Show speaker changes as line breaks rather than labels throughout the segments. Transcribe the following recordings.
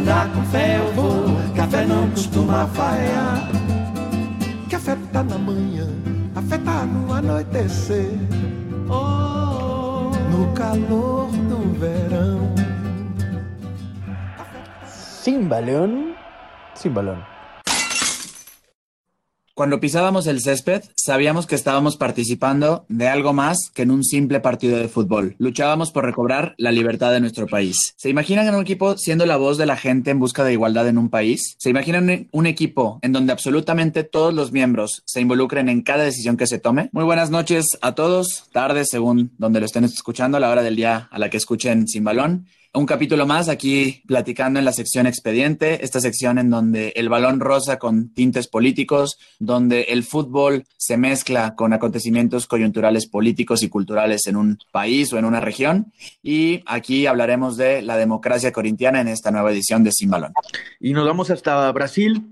andar com fé eu vou, café não costuma falhar. Café tá na manhã, café tá no anoitecer. Oh, no calor do verão.
Sin balón.
Cuando pisábamos el césped, sabíamos que estábamos participando de algo más que en un simple partido de fútbol. Luchábamos por recobrar la libertad de nuestro país. ¿Se imaginan en un equipo siendo la voz de la gente en busca de igualdad en un país? ¿Se imaginan un equipo en donde absolutamente todos los miembros se involucren en cada decisión que se tome? Muy buenas noches a todos, tarde según donde lo estén escuchando, a la hora del día a la que escuchen Sin Balón un capítulo más aquí platicando en la sección expediente, esta sección en donde el balón rosa con tintes políticos, donde el fútbol se mezcla con acontecimientos coyunturales políticos y culturales en un país o en una región. Y aquí hablaremos de la democracia corintiana en esta nueva edición de Sin Balón.
Y nos vamos hasta Brasil.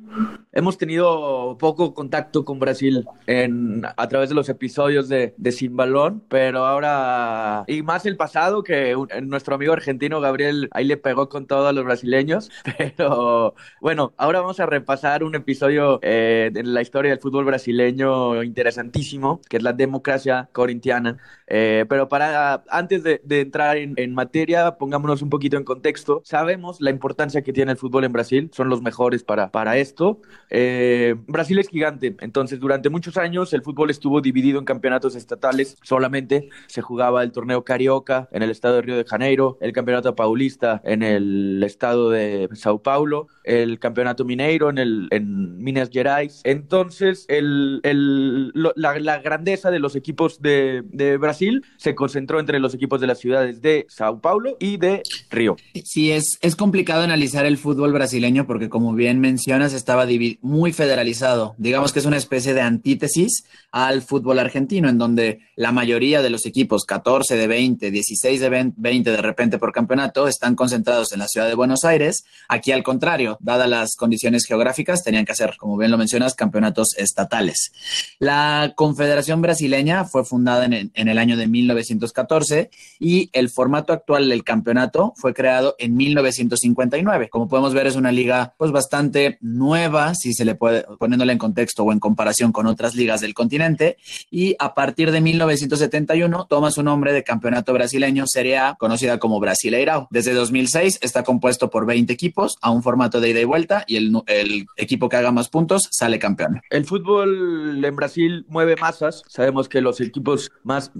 Hemos tenido poco contacto con Brasil en, a través de los episodios de, Sin Balón, pero ahora, y más el pasado, que nuestro amigo argentino Gabriel ahí le pegó con todos los brasileños, pero bueno, ahora vamos a repasar un episodio eh, de la historia del fútbol brasileño interesantísimo, que es la democracia corintiana. Eh, pero para antes de, de entrar en, en, materia, pongámonos un poquito en contexto. Sabemos la importancia que tiene el fútbol en Brasil, son los mejores para, para esto. Eh, Brasil es gigante, entonces durante muchos años el fútbol estuvo dividido en campeonatos estatales solamente. Se jugaba el torneo Carioca en el estado de Río de Janeiro, el campeonato paulista en el estado de Sao Paulo, el campeonato mineiro en, el, en Minas Gerais. Entonces, el, el, la, la, grandeza de los equipos de, de, Brasil se concentró entre los equipos de las ciudades de Sao Paulo y de Río.
Sí, es, es complicado analizar el fútbol brasileño porque, como bien mencionas, estaba muy federalizado. Digamos que es una especie de antítesis al fútbol argentino, en donde la mayoría de los equipos, 14 de 20, 16 de 20 de repente por campeonato, están concentrados en la ciudad de Buenos Aires. Aquí, al contrario, dadas las condiciones geográficas, tenían que hacer, como bien lo mencionas, campeonatos estatales. La Confederación Brasileña fue fundada en, en el año de 1914 y el formato actual del campeonato fue creado en 1959. Como podemos ver, es una liga pues bastante nueva, si se le puede, poniéndola en contexto o en comparación con otras ligas del continente, y a partir de 1971 toma su nombre de Campeonato Brasileño Serie A, conocida como Brasileirao. Desde 2006 está compuesto por 20 equipos a un formato de ida y vuelta y el, el equipo que haga más puntos sale campeón.
El fútbol en Brasil mueve masas. Sabemos que los equipos más,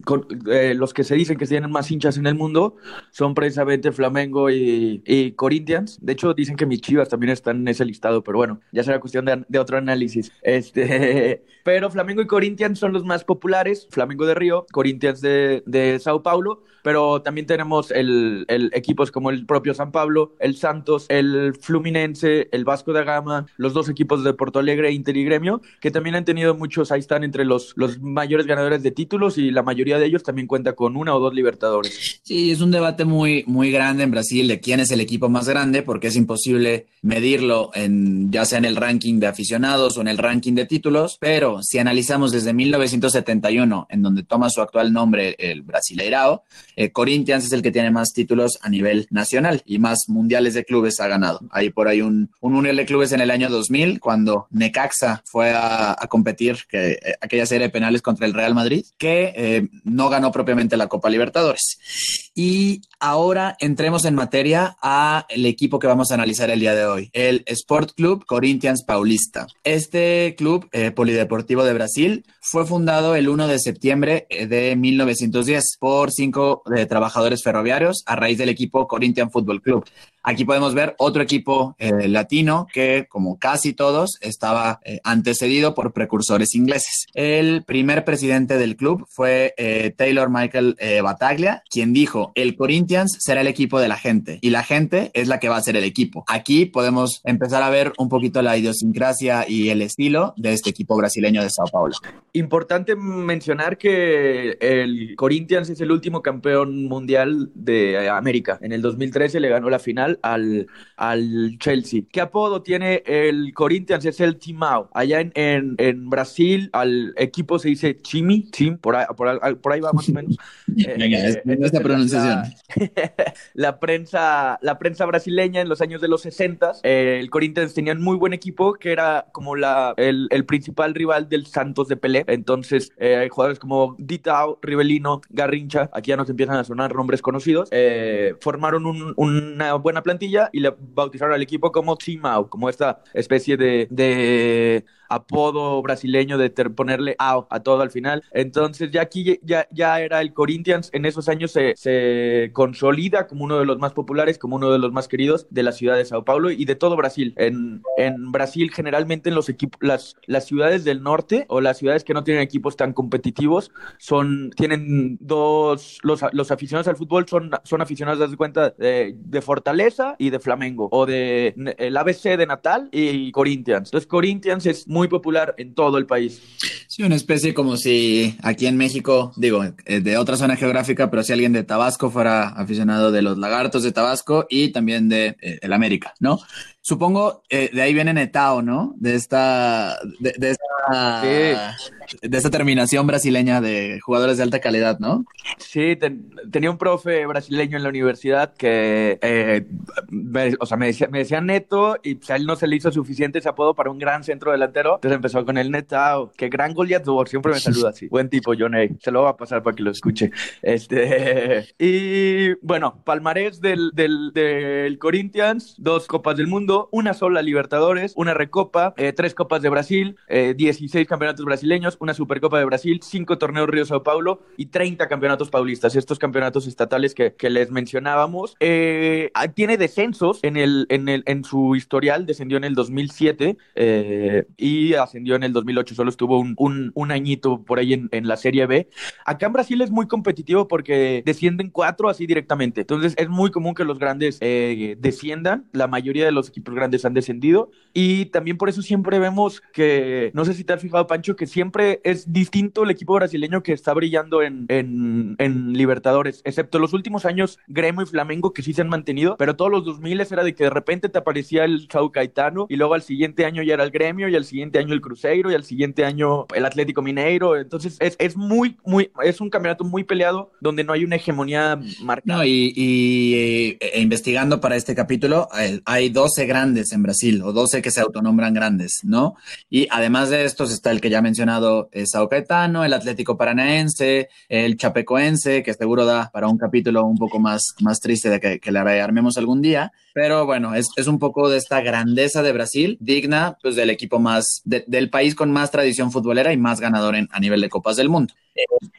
eh, los que se dicen que tienen más hinchas en el mundo son precisamente Flamengo y, y Corinthians. De hecho, dicen que mis chivas también están en ese listado, pero bueno, ya será cuestión de, de, otro análisis. Este, pero Flamengo y Corinthians son los más populares. Flamengo de Río, Corinthians de, de Sao Paulo, pero también tenemos el, el, equipos como el propio San Pablo, el Santos, el Fluminense, el Vasco da Gama, los dos equipos de Porto Alegre, Inter y Gremio, que también han tenido muchos, ahí están entre los, los mayores ganadores de títulos y la mayoría de ellos también cuenta con una o dos Libertadores.
Sí, es un debate muy, muy grande en Brasil de quién es el equipo más grande, porque es imposible medirlo en ya sea en el ranking de aficionados o en el ranking de títulos, pero si analizamos desde 1971, en donde toma su actual nombre el Brasileirao, eh, Corinthians es el que tiene más títulos a nivel nacional y más mundiales de clubes ha ganado. Hay por ahí un, un mundial de clubes en el año 2000, cuando Necaxa fue a, competir, eh, aquella serie de penales contra el Real Madrid, que eh, no ganó propiamente la Copa Libertadores. Y ahora entremos en materia a el equipo que vamos a analizar el día de hoy, el Sport Club Corinthians Paulista. Este club eh, polideportivo de Brasil fue fundado el 1 de septiembre eh, de 1910 por cinco eh, trabajadores ferroviarios a raíz del equipo Corinthians Football Club. Aquí podemos ver otro equipo latino que, como casi todos, estaba eh, antecedido por precursores ingleses. El primer presidente del club fue Taylor Michael Bataglia, quien dijo, el Corinthians será el equipo de la gente y la gente es la que va a ser el equipo. Aquí podemos empezar a ver un poquito la idiosincrasia y el estilo de este equipo brasileño de Sao Paulo.
Importante mencionar que el Corinthians es el último campeón mundial de América. En el 2013 le ganó la final al, al, Chelsea. ¿Qué apodo tiene el Corinthians? Es el Timao. Allá en, en, en Brasil, al equipo se dice Chimi, Chim, por ahí, por ahí, por ahí va más o menos.
Venga, es, esta pronunciación.
La, prensa, la prensa brasileña en los años de los 60, eh, el Corinthians tenía un muy buen equipo que era como la, el, principal rival del Santos de Pelé. Entonces, eh, hay jugadores como Ditao, Rivelino, Garrincha, aquí ya nos empiezan a sonar nombres conocidos, eh, formaron un, una buena plantilla y le bautizaron al equipo como Timao, como esta especie de apodo brasileño de ponerle AO a todo al final. Entonces ya aquí ya, ya era el Corinthians, en esos años se, se, consolida como uno de los más populares, como uno de los más queridos de la ciudad de Sao Paulo y de todo Brasil. En, en Brasil generalmente en los equipos, las, las ciudades del norte o las ciudades que no tienen equipos tan competitivos son, tienen dos, los, los aficionados al fútbol son, son aficionados, de cuenta, de, de Fortaleza y de Flamengo o de el ABC de Natal y Corinthians. Entonces Corinthians es muy muy popular en todo el país.
Sí, una especie como si aquí en México, digo, eh, de otra zona geográfica, pero si alguien de Tabasco fuera aficionado de los lagartos de Tabasco y también de eh, el América, ¿no? Supongo eh, de ahí viene Netao, ¿no? De esta, de, de esta, sí. de esta terminación brasileña de jugadores de alta calidad, ¿no?
Sí, ten, tenía un profe brasileño en la universidad que, eh, me, o sea, me decía, me decía Neto y pues, a él no se le hizo suficiente ese apodo para un gran centro delantero. Entonces empezó con el Netao, que gran goleador, siempre me saluda así. Buen tipo, John A. Se lo va a pasar para que lo escuche. Este, y bueno, palmarés del, del, del Corinthians, dos copas del mundo una sola Libertadores, una Recopa, eh, tres Copas de Brasil, eh, 16 campeonatos brasileños, una Supercopa de Brasil, cinco torneos Río Sao Paulo y 30 campeonatos paulistas, estos campeonatos estatales que, que les mencionábamos. Eh, tiene descensos en, el, en, el, en su historial, descendió en el 2007 eh, y ascendió en el 2008, solo estuvo un, un, un añito por ahí en, en, la Serie B. Acá en Brasil es muy competitivo porque descienden cuatro así directamente, entonces es muy común que los grandes eh, desciendan, la mayoría de los equipos grandes han descendido y también por eso siempre vemos que, no sé si te has fijado Pancho, que siempre es distinto el equipo brasileño que está brillando en, en, en Libertadores, excepto los últimos años Gremio y Flamengo que sí se han mantenido, pero todos los 2000 era de que de repente te aparecía el Sao Caetano y luego al siguiente año ya era el Gremio y al siguiente año el Cruzeiro y al siguiente año el Atlético Mineiro, entonces es, es muy, muy, es un campeonato muy peleado donde no hay una hegemonía marcada.
No, y, y eh, investigando para este capítulo, eh, hay 12 grandes en Brasil, o 12 que se autonombran grandes, ¿no? Y además de estos está el que ya he mencionado, eh, Sao Caetano, el Atlético Paranaense, el Chapecoense, que seguro da para un capítulo un poco más, más triste de que, que le armemos algún día. Pero bueno, es, es, un poco de esta grandeza de Brasil, digna pues del equipo más, de, del país con más tradición futbolera y más ganador en, a nivel de Copas del Mundo.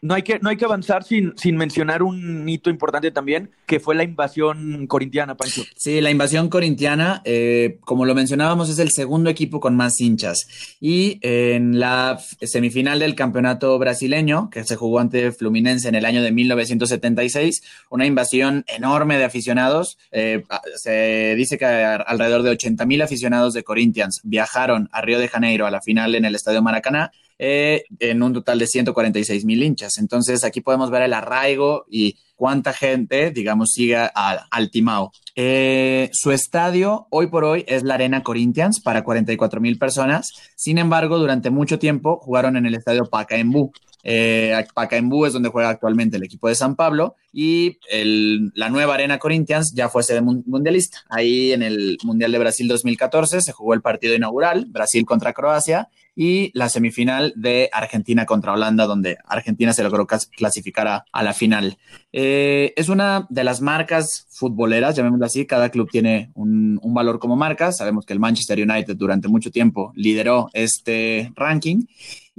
No hay que, no hay que avanzar sin, sin mencionar un hito importante también, que fue la invasión corintiana, Pancho.
Sí, la invasión corintiana, eh, como lo mencionábamos, es el segundo equipo con más hinchas. Y en la semifinal del campeonato brasileño, que se jugó ante Fluminense en el año de 1976, una invasión enorme de aficionados. Eh, se dice que alrededor de 80 mil aficionados de Corinthians viajaron a Río de Janeiro a la final en el Estadio Maracaná eh, en un total de 146 mil hinchas. Entonces aquí podemos ver el arraigo y cuánta gente, digamos, sigue al, Timao. Eh, su estadio hoy por hoy es la Arena Corinthians para 44 mil personas. Sin embargo, durante mucho tiempo jugaron en el estadio Pacaembu. Eh, Pacaembu es donde juega actualmente el equipo de San Pablo y la nueva Arena Corinthians ya fue sede mundialista. Ahí en el Mundial de Brasil 2014 se jugó el partido inaugural, Brasil contra Croacia, y la semifinal de Argentina contra Holanda, donde Argentina se logró clasificar a, a la final. Eh, es una de las marcas futboleras, llamémoslo así, cada club tiene un, un, valor como marca. Sabemos que el Manchester United durante mucho tiempo lideró este ranking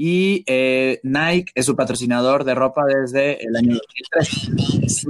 y eh, Nike es su patrocinador de ropa desde el año 2003.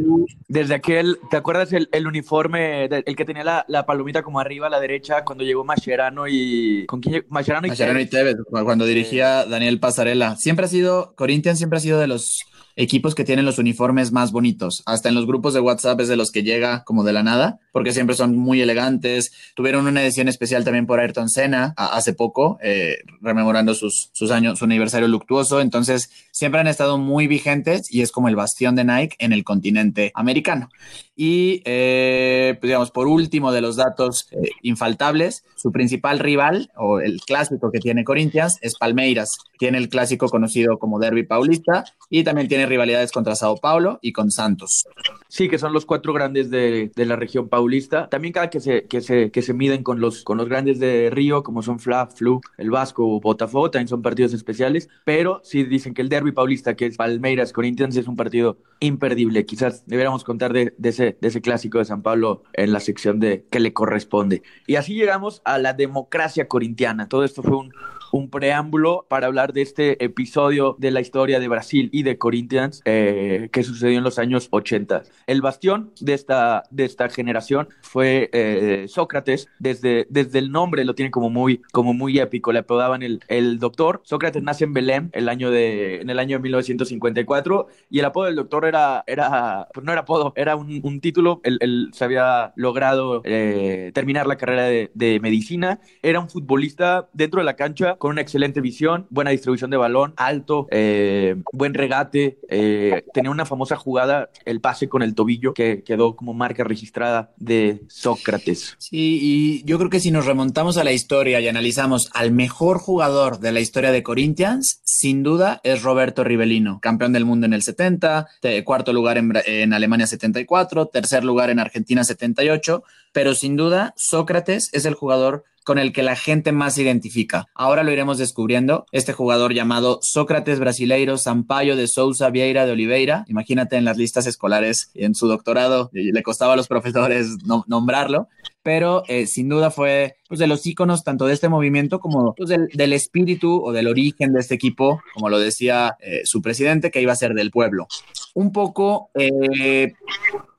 Desde aquel, ¿te acuerdas el, el uniforme, de, el que tenía la, la, palomita como arriba a la derecha cuando llegó Mascherano y... ¿Con quién? Mascherano y
Mascherano Tevez. y Tevez, cuando dirigía Daniel Pasarela. Siempre ha sido, Corinthians siempre ha sido de los equipos que tienen los uniformes más bonitos. Hasta en los grupos de WhatsApp es de los que llega como de la nada, porque siempre son muy elegantes. Tuvieron una edición especial también por Ayrton Senna hace poco, eh, rememorando sus, sus años, su aniversario luctuoso. Entonces, siempre han estado muy vigentes y es como el bastión de Nike en el continente americano. Y, eh, pues digamos, por último de los datos eh, infaltables, su principal rival o el clásico que tiene Corinthians es Palmeiras. Tiene el clásico conocido como Derby Paulista y también tiene rivalidades contra Sao Paulo y con Santos.
Sí, que son los cuatro grandes de, la región paulista. También cada que se, que se, que se miden con los, con los grandes de Río, como son Fla, Flu, el Vasco o Botafogo, también son partidos especiales. Pero sí dicen que el Derby Paulista, que es Palmeiras Corinthians, es un partido imperdible. Quizás deberíamos contar de, de, ese, de ese clásico de San Pablo en la sección de que le corresponde. Y así llegamos a la democracia corintiana. Todo esto fue un, un preámbulo para hablar de este episodio de la historia de Brasil y de Corinthians eh, que sucedió en los años 80. El bastión de esta, de esta generación fue eh, Sócrates. Desde, desde el nombre lo tiene como muy, como muy épico. Le apodaban el, el doctor. Sócrates nace en Belém el año de, en el año de 1954 y el apodo del doctor era, era pues no era apodo, era un, un título. Él, él, se había logrado eh, terminar la carrera de, de medicina. Era un futbolista dentro de la cancha con una excelente visión, buena distribución de balón, alto, eh, buen regate, eh, tenía una famosa jugada, el pase con el tobillo, que quedó como marca registrada de Sócrates.
Sí, y yo creo que si nos remontamos a la historia y analizamos al mejor jugador de la historia de Corinthians, sin duda es Roberto Rivelino, campeón del mundo en el 70, cuarto lugar en, en Alemania 74, tercer lugar en Argentina 78, pero sin duda Sócrates es el jugador con el que la gente más se identifica. Ahora lo iremos descubriendo. Este jugador llamado Sócrates Brasileiro Sampaio de Souza Vieira de Oliveira, imagínate en las listas escolares y en su doctorado, le costaba a los profesores no, nombrarlo, pero eh, sin duda fue pues, de los íconos tanto de este movimiento como pues, del, del, espíritu o del origen de este equipo, como lo decía eh, su presidente, que iba a ser del pueblo. Un poco eh,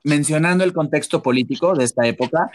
mencionando el contexto político de esta época,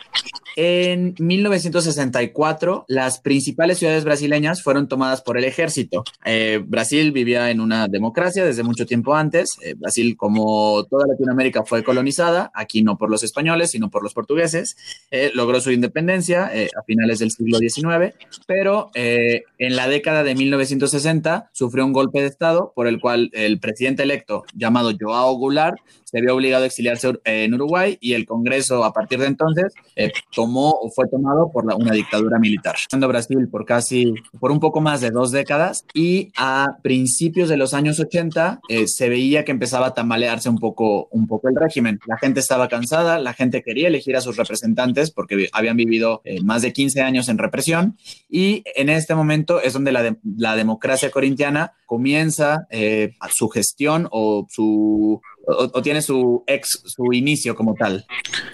en 1964 las principales ciudades brasileñas fueron tomadas por el ejército. Eh, Brasil vivía en una democracia desde mucho tiempo antes. Eh, Brasil, como toda Latinoamérica, fue colonizada, aquí no por los españoles, sino por los portugueses. Eh, logró su independencia a finales del siglo XIX, pero en la década de 1960 sufrió un golpe de Estado por el cual el presidente electo, llamado Joao Goulart, se vio obligado a exiliarse en Uruguay y el Congreso a partir de entonces eh, tomó o fue tomado por la, una dictadura militar. Estando Brasil por casi, por un poco más de dos décadas y a principios de los años 80 eh, se veía que empezaba a tambalearse un poco, un poco el régimen. La gente estaba cansada, la gente quería elegir a sus representantes porque habían vivido eh, más de 15 años en represión y en este momento es donde la, de, la democracia corintiana comienza eh, su gestión o su o, o, tiene su ex, su inicio como tal.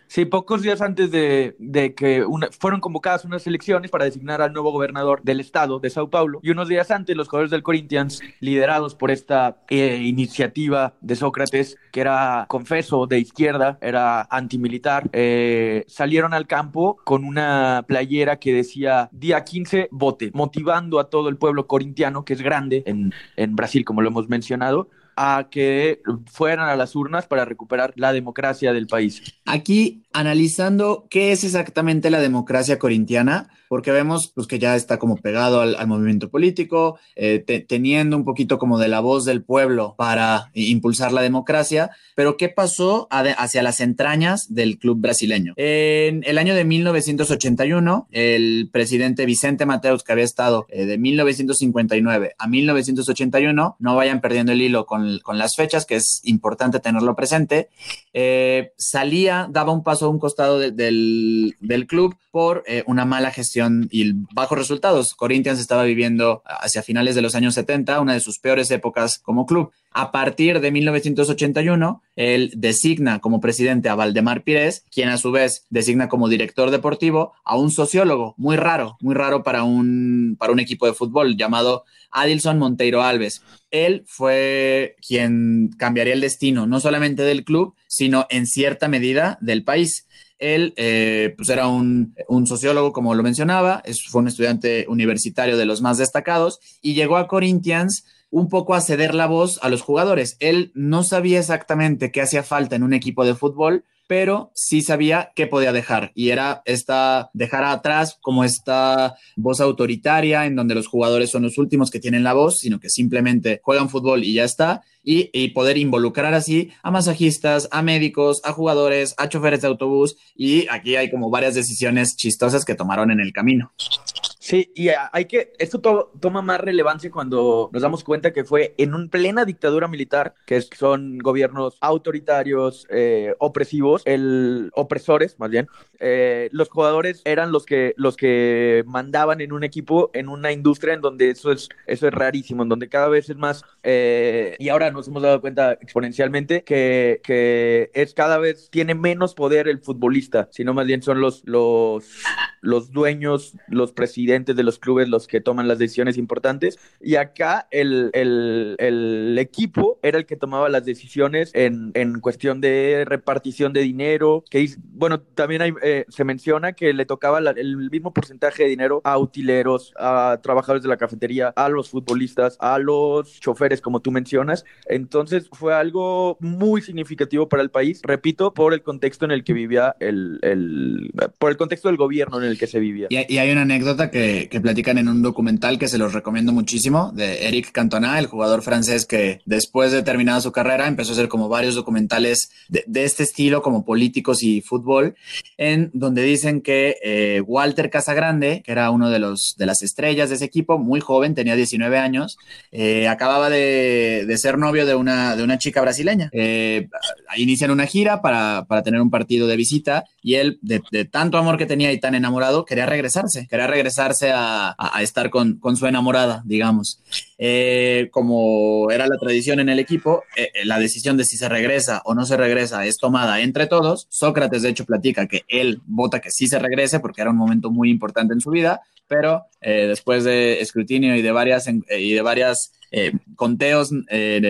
Sí, pocos días antes de, de que una, fueron convocadas unas elecciones para designar al nuevo gobernador del estado de Sao Paulo y unos días antes los jugadores del Corinthians, liderados por esta eh, iniciativa de Sócrates, que era confeso de izquierda, era antimilitar, eh, salieron al campo con una playera que decía día 15, vote, motivando a todo el pueblo corintiano, que es grande en, en Brasil, como lo hemos mencionado, a que fueran a las urnas para recuperar la democracia del país.
Aquí analizando qué es exactamente la democracia corintiana, porque vemos pues, que ya está como pegado al, al movimiento político, eh, te, teniendo un poquito como de la voz del pueblo para impulsar la democracia, pero ¿qué pasó hacia las entrañas del club brasileño? En el año de 1981, el presidente Vicente Mateus, que había estado eh, de 1959 a 1981, no vayan perdiendo el hilo con, con las fechas, que es importante tenerlo presente, eh, salía, daba un paso a un costado de, del, del, club por eh, una mala gestión y bajos resultados. Corinthians estaba viviendo hacia finales de los años 70 una de sus peores épocas como club. A partir de 1981, él designa como presidente a Valdemar Pires, quien a su vez designa como director deportivo a un sociólogo, muy raro, muy raro para un, para un equipo de fútbol llamado Adilson Monteiro Alves. Él fue quien cambiaría el destino, no solamente del club, sino en cierta medida del país. Él eh, pues era un, un, sociólogo, como lo mencionaba, es, fue un estudiante universitario de los más destacados y llegó a Corinthians un poco a ceder la voz a los jugadores. Él no sabía exactamente qué hacía falta en un equipo de fútbol, pero sí sabía qué podía dejar y era esta dejar atrás como esta voz autoritaria en donde los jugadores son los últimos que tienen la voz, sino que simplemente juegan fútbol y ya está y, y poder involucrar así a masajistas, a médicos, a jugadores, a choferes de autobús y aquí hay como varias decisiones chistosas que tomaron en el camino.
Sí, y hay que, esto to toma más relevancia cuando nos damos cuenta que fue en una plena dictadura militar, que son gobiernos autoritarios, eh, opresivos, el, opresores más bien, eh, los jugadores eran los que, los que mandaban en un equipo, en una industria en donde eso es, eso es rarísimo, en donde cada vez es más, eh, y ahora nos hemos dado cuenta exponencialmente que, que es cada vez, tiene menos poder el futbolista, sino más bien son los, los, los dueños, los presidentes, de los clubes los que toman las decisiones importantes. Y acá el, el, el equipo era el que tomaba las decisiones en, en, cuestión de repartición de dinero. Que, bueno, también hay, eh, se menciona que le tocaba la, el mismo porcentaje de dinero a utileros, a trabajadores de la cafetería, a los futbolistas, a los choferes, como tú mencionas. Entonces fue algo muy significativo para el país, repito, por el contexto en el que vivía el, el por el contexto del gobierno en el que se vivía.
Y, y hay una anécdota que que, platican en un documental que se los recomiendo muchísimo, de Eric Cantona, el jugador francés que después de terminada su carrera empezó a hacer como varios documentales de, este estilo, como políticos y fútbol, en donde dicen que eh, Walter Casagrande, que era uno de, los, de las estrellas de ese equipo, muy joven, tenía 19 años, eh, acababa de, de, ser novio de una, de una chica brasileña. Eh, inician una gira para, para, tener un partido de visita y él, de, de tanto amor que tenía y tan enamorado, quería regresarse, quería regresar a, estar con, su enamorada, digamos. Eh, como era la tradición en el equipo, eh, eh, la decisión de si se regresa o no se regresa es tomada entre todos. Sócrates, de hecho, platica que él vota que sí se regrese porque era un momento muy importante en su vida, pero después de escrutinio y de varias, y de varias conteos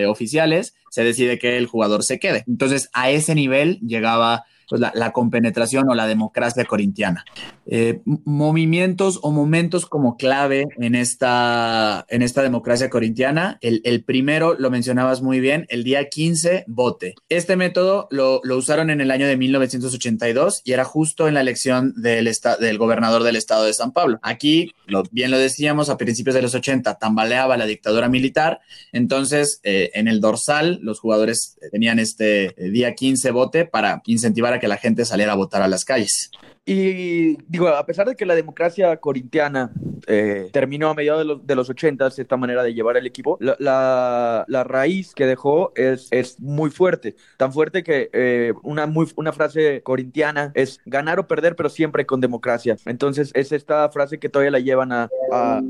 oficiales, se decide que el jugador se quede. Entonces, a ese nivel llegaba pues, la, compenetración o la democracia corintiana. Eh, movimientos o momentos como clave en esta, en esta democracia corintiana. El, el, primero, lo mencionabas muy bien, el día 15, vote. Este método lo, lo usaron en el año de 1982 y era justo en la elección del, del gobernador del estado de San Pablo. Aquí, lo, bien lo decíamos, a principios de los 80 tambaleaba la dictadura militar, entonces eh, en el dorsal los jugadores tenían este eh, día 15 vote para incentivar que la gente saliera a votar a las calles.
Y digo, a pesar de que la democracia corintiana eh, terminó a mediados de los, de los 80, esta manera de llevar el equipo, la, la, la, raíz que dejó es, es muy fuerte. Tan fuerte que eh, una, muy, una frase corintiana es ganar o perder, pero siempre con democracia. Entonces, es esta frase que todavía la llevan a, a,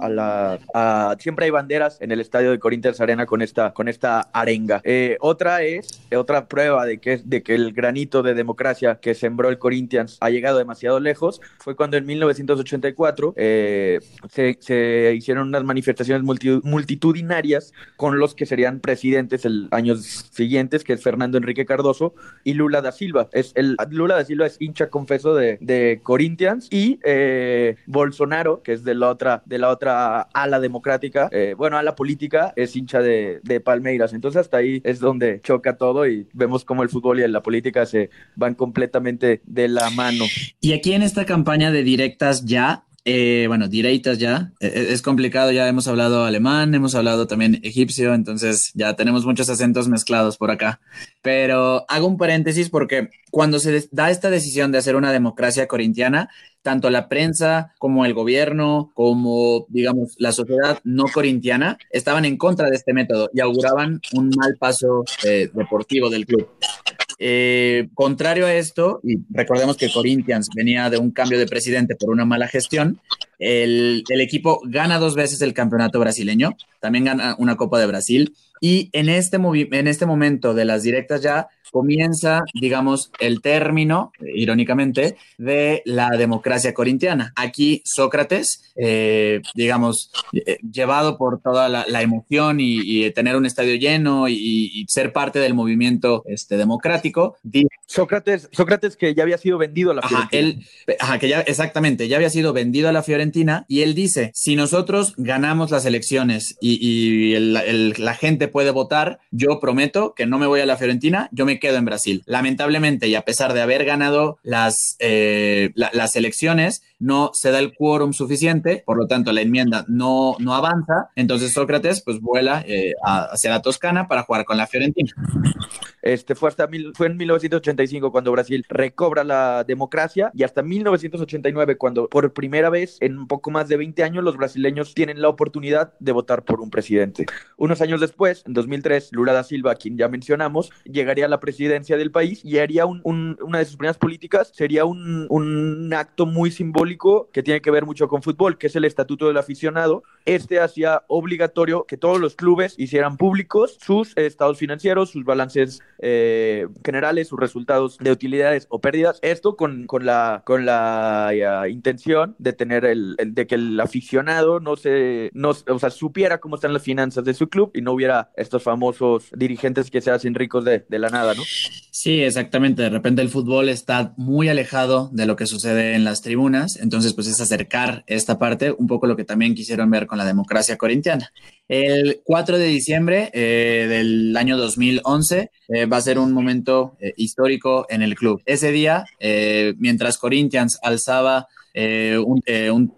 a, la. siempre hay banderas en el estadio de Corinthians Arena con esta, con esta arenga. Eh, otra es, otra prueba de que, de que el granito de democracia que sembró el Corinthians ha llegado demasiado lejos fue cuando en 1984 eh, se, hicieron unas manifestaciones multitudinarias con los que serían presidentes el años siguientes, que es Fernando Enrique Cardoso y Lula da Silva. Es el, Lula da Silva es hincha confeso de, de Corinthians y eh, Bolsonaro, que es de la otra, de la otra ala democrática, eh, bueno, ala política, es hincha de, de Palmeiras. Entonces hasta ahí es donde choca todo y vemos cómo el fútbol y la política se van completamente de la mano.
Y aquí en esta campaña de directas ya, eh, bueno, directas ya, e, e, es complicado, ya hemos hablado alemán, hemos hablado también egipcio, entonces ya tenemos muchos acentos mezclados por acá. Pero hago un paréntesis porque cuando se da esta decisión de hacer una democracia corintiana, tanto la prensa como el gobierno, como, digamos, la sociedad no corintiana, estaban en contra de este método y auguraban un mal paso eh, deportivo del club. Eh, contrario a esto, y recordemos que Corinthians venía de un cambio de presidente por una mala gestión, el, el, equipo gana dos veces el campeonato brasileño, también gana una Copa de Brasil, Y en este, en este momento de las directas ya comienza, digamos, el término, irónicamente, de la democracia corintiana. Aquí Sócrates, eh, digamos, eh, llevado por toda la, emoción y, tener un estadio lleno y, ser parte del movimiento este, democrático.
Sócrates, Sócrates que ya había sido vendido a la
Fiorentina. ajá, que ya, exactamente, ya había sido vendido a la Fiorentina y él dice, si nosotros ganamos las elecciones y, la gente puede votar, yo prometo que no me voy a la Fiorentina, yo me quedo en Brasil. Lamentablemente, y a pesar de haber ganado las, eh, las elecciones, no se da el quórum suficiente, por lo tanto la enmienda no, no avanza, entonces Sócrates pues vuela eh, hacia la Toscana para jugar con la Fiorentina.
Este fue hasta mil, fue en 1985 cuando Brasil recobra la democracia y hasta 1989 cuando por primera vez en un poco más de 20 años los brasileños tienen la oportunidad de votar por un presidente. Unos años después, en 2003, Lula da Silva, quien ya mencionamos, llegaría a la presidencia del país y haría un, una de sus primeras políticas, sería un, un acto muy simbólico que tiene que ver mucho con fútbol, que es el Estatuto del Aficionado. Este hacía obligatorio que todos los clubes hicieran públicos sus estados financieros, sus balances eh, generales, sus resultados de utilidades o pérdidas. Esto con, con la, con la intención de tener el, de que el aficionado no se, no, o sea, supiera cómo están las finanzas de su club y no hubiera estos famosos dirigentes que se hacen ricos de, de la nada, ¿no?
Sí, exactamente. De repente el fútbol está muy alejado de lo que sucede en las tribunas. Entonces, pues es acercar esta parte, un poco lo que también quisieron ver con la democracia corintiana. El 4 de diciembre eh, del año 2011 eh, va a ser un momento eh, histórico en el club. Ese día, mientras Corinthians alzaba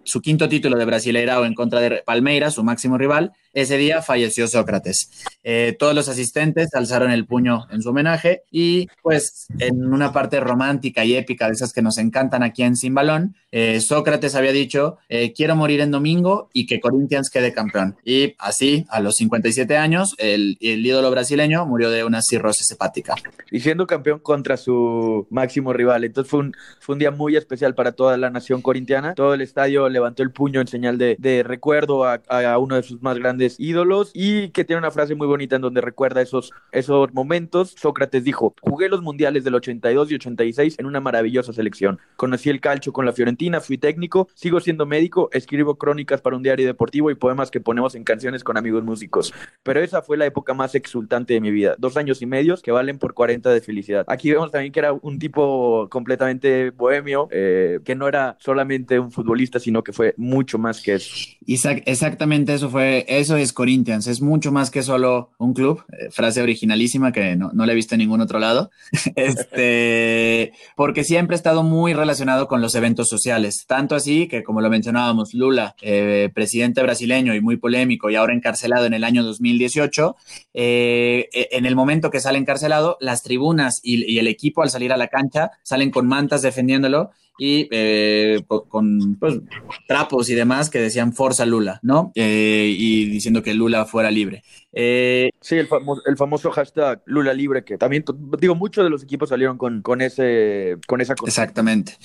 su quinto título de Brasileirao en contra de Palmeiras, su máximo rival, ese día falleció Sócrates. Eh, todos los asistentes alzaron el puño en su homenaje y pues en una parte romántica y épica de esas que nos encantan aquí en Sin Balón, eh, Sócrates había dicho, eh, quiero morir en domingo y que Corinthians quede campeón. Y así, a los 57 años, el, el ídolo brasileño murió de una cirrosis hepática.
Y siendo campeón contra su máximo rival. Entonces fue un, fue un día muy especial para toda la nación corintiana. Todo el estadio levantó el puño en señal de, recuerdo a, uno de sus más grandes ídolos y que tiene una frase muy bonita en donde recuerda esos, esos momentos. Sócrates dijo, jugué los mundiales del 82 y 86 en una maravillosa selección. Conocí el calcio con la Fiorentina, fui técnico, sigo siendo médico, escribo crónicas para un diario deportivo y poemas que ponemos en canciones con amigos músicos. Pero esa fue la época más exultante de mi vida. Dos años y medios que valen por 40 de felicidad. Aquí vemos también que era un tipo completamente bohemio, eh, que no era un futbolista, sino que fue mucho más que eso.
Exactamente eso fue, eso es Corinthians, es mucho más que solo un club, eh, frase originalísima que no, no la he visto en ningún otro lado, este, porque siempre ha estado muy relacionado con los eventos sociales, tanto así que como lo mencionábamos, Lula, eh, presidente brasileño y muy polémico y ahora encarcelado en el año 2018, eh, e, en el momento que sale encarcelado, las tribunas y el equipo al salir a la cancha salen con mantas defendiéndolo y eh, con pues, trapos y demás que decían Forza Lula, ¿no? Eh, y diciendo que Lula fuera libre.
Eh, sí, el famoso, el famoso hashtag Lula libre, que también, digo, muchos de los equipos salieron con, con, ese, con esa
cosa. Exactamente.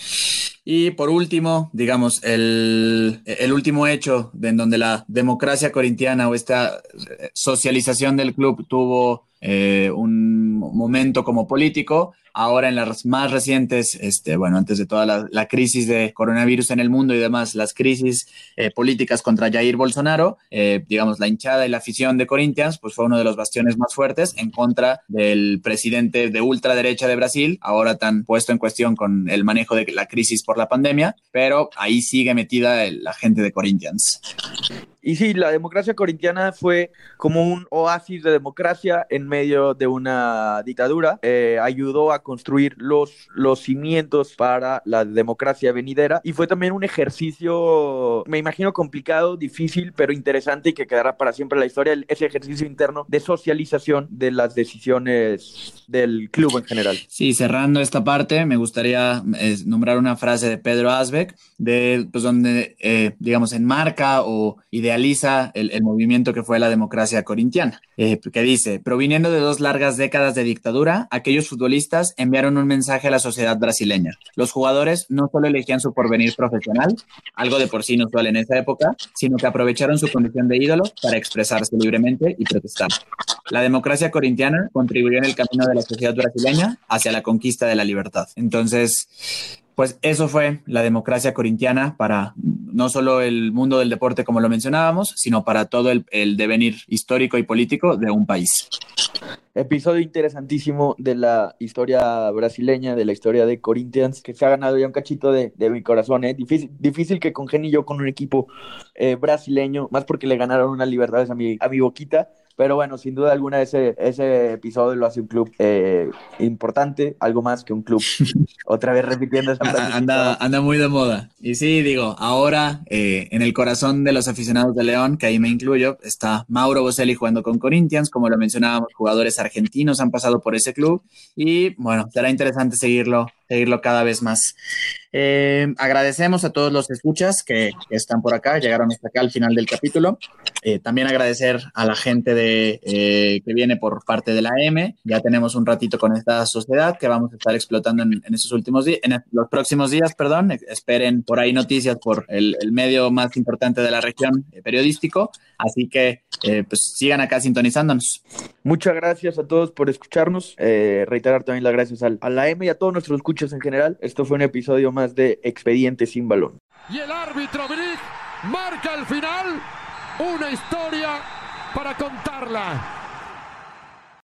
Y por último, digamos, el, el último hecho de en donde la democracia corintiana o esta socialización del club tuvo un momento como político Ahora en las más recientes, este, bueno, antes de toda la, crisis de coronavirus en el mundo y demás, las crisis eh, políticas contra Jair Bolsonaro, eh, digamos, la hinchada y la afición de Corinthians, pues fue uno de los bastiones más fuertes en contra del presidente de ultraderecha de Brasil, ahora tan puesto en cuestión con el manejo de la crisis por la pandemia, pero ahí sigue metida la gente de Corinthians.
Y sí, la democracia corintiana fue como un oasis de democracia en medio de una dictadura. Eh, ayudó a construir los, los cimientos para la democracia venidera y fue también un ejercicio, me imagino, complicado, difícil, pero interesante y que quedará para siempre en la historia, ese ejercicio interno de socialización de las decisiones del club en general.
Sí, cerrando esta parte, me gustaría eh, nombrar una frase de Pedro Asbeck, de, pues, donde, eh, digamos, enmarca o idea idealiza el, movimiento que fue la democracia corintiana, eh, que dice, proviniendo de dos largas décadas de dictadura, aquellos futbolistas enviaron un mensaje a la sociedad brasileña. Los jugadores no solo elegían su porvenir profesional, algo de por sí inusual en esa época, sino que aprovecharon su condición de ídolo para expresarse libremente y protestar. La democracia corintiana contribuyó en el camino de la sociedad brasileña hacia la conquista de la libertad. Entonces, pues eso fue la democracia corintiana para no solo el mundo del deporte como lo mencionábamos, sino para todo el, devenir histórico y político de un país.
Episodio interesantísimo de la historia brasileña, de la historia de Corinthians, que se ha ganado ya un cachito de, mi corazón. ¿eh? Difícil, difícil que congenie yo con un equipo eh, brasileño, más porque le ganaron una libertad a mi, a mi boquita pero bueno, sin duda alguna ese, ese episodio lo hace un club eh, importante, algo más que un club. Otra vez repitiendo esa
anda, anda muy de moda. Y sí, digo, ahora eh, en el corazón de los aficionados de León, que ahí me incluyo, está Mauro Boselli jugando con Corinthians, como lo mencionábamos, jugadores argentinos han pasado por ese club y bueno, será interesante seguirlo seguirlo cada vez más. Eh, agradecemos a todos los escuchas que, están por acá, llegaron hasta acá al final del capítulo. Eh, también agradecer a la gente de, eh, que viene por parte de la M. Ya tenemos un ratito con esta sociedad que vamos a estar explotando en, estos últimos días, en los próximos días, perdón. Esperen por ahí noticias por el, el medio más importante de la región periodístico. Así que pues sigan acá sintonizándonos.
Muchas gracias a todos por escucharnos. reiterar también las gracias al, a la M y a todos nuestros escuchas en general. Esto fue un episodio más de Expediente sin balón.
Y el árbitro marca al final una historia para contarla.